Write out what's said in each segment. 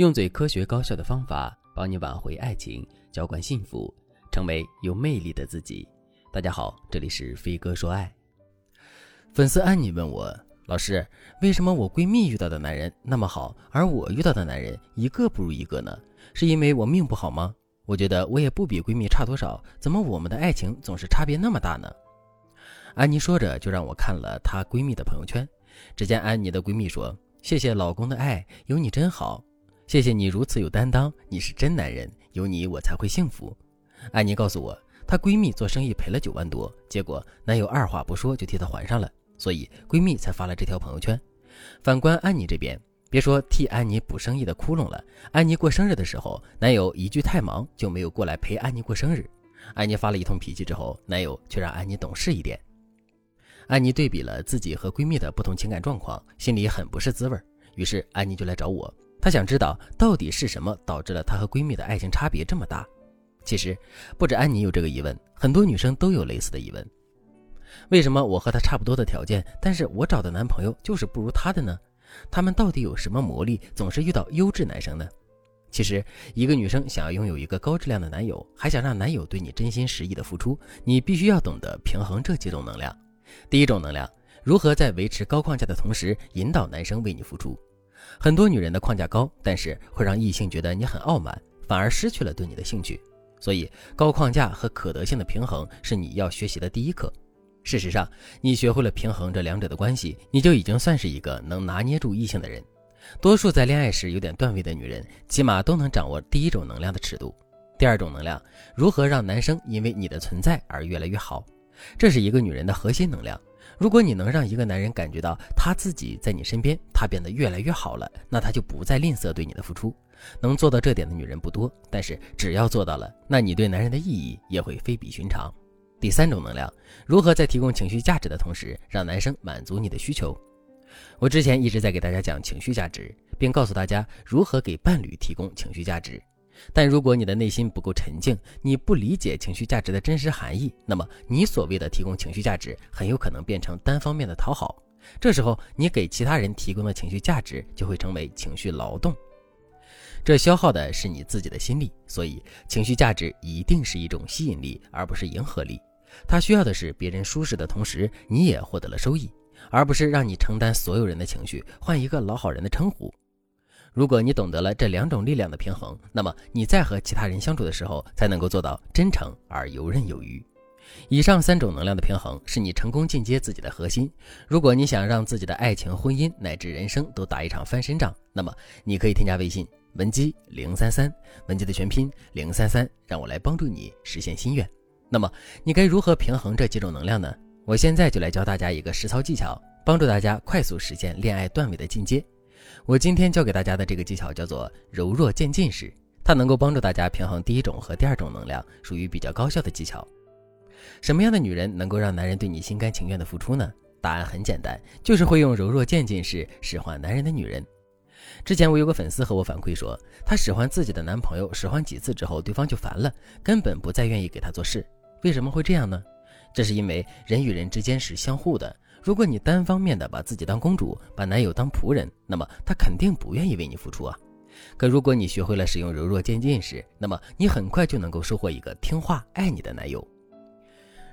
用最科学高效的方法帮你挽回爱情，浇灌幸福，成为有魅力的自己。大家好，这里是飞哥说爱。粉丝安妮问我，老师，为什么我闺蜜遇到的男人那么好，而我遇到的男人一个不如一个呢？是因为我命不好吗？我觉得我也不比闺蜜差多少，怎么我们的爱情总是差别那么大呢？安妮说着，就让我看了她闺蜜的朋友圈。只见安妮的闺蜜说：“谢谢老公的爱，有你真好。”谢谢你如此有担当，你是真男人，有你我才会幸福。安妮告诉我，她闺蜜做生意赔了九万多，结果男友二话不说就替她还上了，所以闺蜜才发了这条朋友圈。反观安妮这边，别说替安妮补生意的窟窿了，安妮过生日的时候，男友一句太忙就没有过来陪安妮过生日。安妮发了一通脾气之后，男友却让安妮懂事一点。安妮对比了自己和闺蜜的不同情感状况，心里很不是滋味，于是安妮就来找我。她想知道到底是什么导致了她和闺蜜的爱情差别这么大。其实不止安妮有这个疑问，很多女生都有类似的疑问：为什么我和她差不多的条件，但是我找的男朋友就是不如她的呢？他们到底有什么魔力，总是遇到优质男生呢？其实，一个女生想要拥有一个高质量的男友，还想让男友对你真心实意的付出，你必须要懂得平衡这几种能量。第一种能量，如何在维持高框架的同时，引导男生为你付出。很多女人的框架高，但是会让异性觉得你很傲慢，反而失去了对你的兴趣。所以，高框架和可得性的平衡是你要学习的第一课。事实上，你学会了平衡这两者的关系，你就已经算是一个能拿捏住异性的人。多数在恋爱时有点段位的女人，起码都能掌握第一种能量的尺度。第二种能量，如何让男生因为你的存在而越来越好，这是一个女人的核心能量。如果你能让一个男人感觉到他自己在你身边，他变得越来越好了，那他就不再吝啬对你的付出。能做到这点的女人不多，但是只要做到了，那你对男人的意义也会非比寻常。第三种能量，如何在提供情绪价值的同时，让男生满足你的需求？我之前一直在给大家讲情绪价值，并告诉大家如何给伴侣提供情绪价值。但如果你的内心不够沉静，你不理解情绪价值的真实含义，那么你所谓的提供情绪价值，很有可能变成单方面的讨好。这时候，你给其他人提供的情绪价值就会成为情绪劳动，这消耗的是你自己的心力。所以，情绪价值一定是一种吸引力，而不是迎合力。它需要的是别人舒适的同时，你也获得了收益，而不是让你承担所有人的情绪，换一个老好人的称呼。如果你懂得了这两种力量的平衡，那么你在和其他人相处的时候，才能够做到真诚而游刃有余。以上三种能量的平衡，是你成功进阶自己的核心。如果你想让自己的爱情、婚姻乃至人生都打一场翻身仗，那么你可以添加微信文姬零三三，文姬的全拼零三三，让我来帮助你实现心愿。那么你该如何平衡这几种能量呢？我现在就来教大家一个实操技巧，帮助大家快速实现恋爱段位的进阶。我今天教给大家的这个技巧叫做柔弱渐进式，它能够帮助大家平衡第一种和第二种能量，属于比较高效的技巧。什么样的女人能够让男人对你心甘情愿的付出呢？答案很简单，就是会用柔弱渐进式使唤男人的女人。之前我有个粉丝和我反馈说，她使唤自己的男朋友使唤几次之后，对方就烦了，根本不再愿意给她做事。为什么会这样呢？这是因为人与人之间是相互的。如果你单方面的把自己当公主，把男友当仆人，那么他肯定不愿意为你付出啊。可如果你学会了使用柔弱渐进式，那么你很快就能够收获一个听话爱你的男友。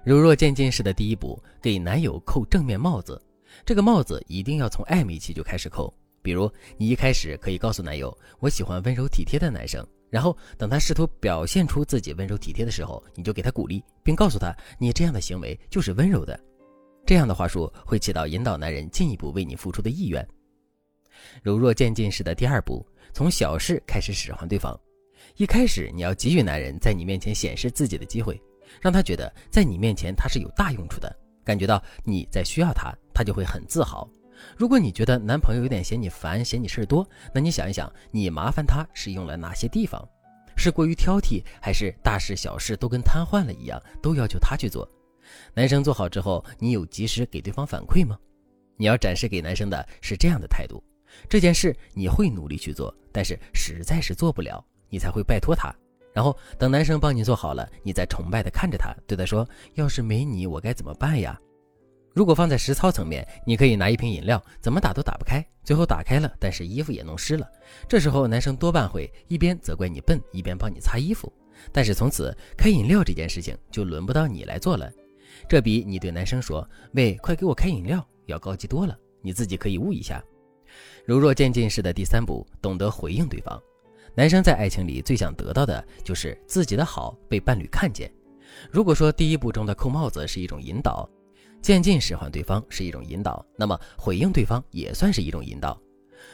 柔弱渐进式的第一步，给男友扣正面帽子。这个帽子一定要从暧昧期就开始扣。比如，你一开始可以告诉男友，我喜欢温柔体贴的男生。然后等他试图表现出自己温柔体贴的时候，你就给他鼓励，并告诉他，你这样的行为就是温柔的。这样的话术会起到引导男人进一步为你付出的意愿。柔弱渐进式的第二步，从小事开始使唤对方。一开始你要给予男人在你面前显示自己的机会，让他觉得在你面前他是有大用处的，感觉到你在需要他，他就会很自豪。如果你觉得男朋友有点嫌你烦、嫌你事儿多，那你想一想，你麻烦他是用了哪些地方？是过于挑剔，还是大事小事都跟瘫痪了一样，都要求他去做？男生做好之后，你有及时给对方反馈吗？你要展示给男生的是这样的态度：这件事你会努力去做，但是实在是做不了，你才会拜托他。然后等男生帮你做好了，你再崇拜的看着他，对他说：“要是没你，我该怎么办呀？”如果放在实操层面，你可以拿一瓶饮料，怎么打都打不开，最后打开了，但是衣服也弄湿了。这时候男生多半会一边责怪你笨，一边帮你擦衣服。但是从此开饮料这件事情就轮不到你来做了，这比你对男生说“喂，快给我开饮料”要高级多了。你自己可以悟一下。柔弱渐进式的第三步，懂得回应对方。男生在爱情里最想得到的就是自己的好被伴侣看见。如果说第一步中的扣帽子是一种引导。渐进使唤对方是一种引导，那么回应对方也算是一种引导。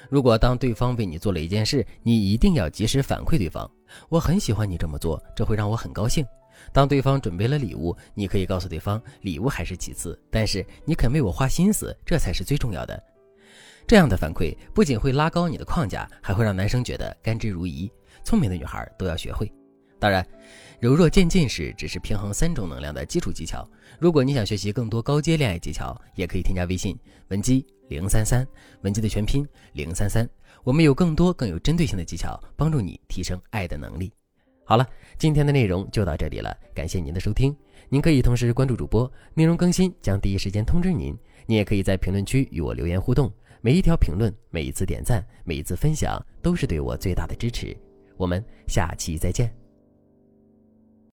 如果当对方为你做了一件事，你一定要及时反馈对方：“我很喜欢你这么做，这会让我很高兴。”当对方准备了礼物，你可以告诉对方：“礼物还是其次，但是你肯为我花心思，这才是最重要的。”这样的反馈不仅会拉高你的框架，还会让男生觉得甘之如饴。聪明的女孩都要学会。当然，柔弱渐进式只是平衡三种能量的基础技巧。如果你想学习更多高阶恋爱技巧，也可以添加微信文姬零三三，文姬的全拼零三三。我们有更多更有针对性的技巧，帮助你提升爱的能力。好了，今天的内容就到这里了，感谢您的收听。您可以同时关注主播，内容更新将第一时间通知您。您也可以在评论区与我留言互动，每一条评论、每一次点赞、每一次分享，都是对我最大的支持。我们下期再见。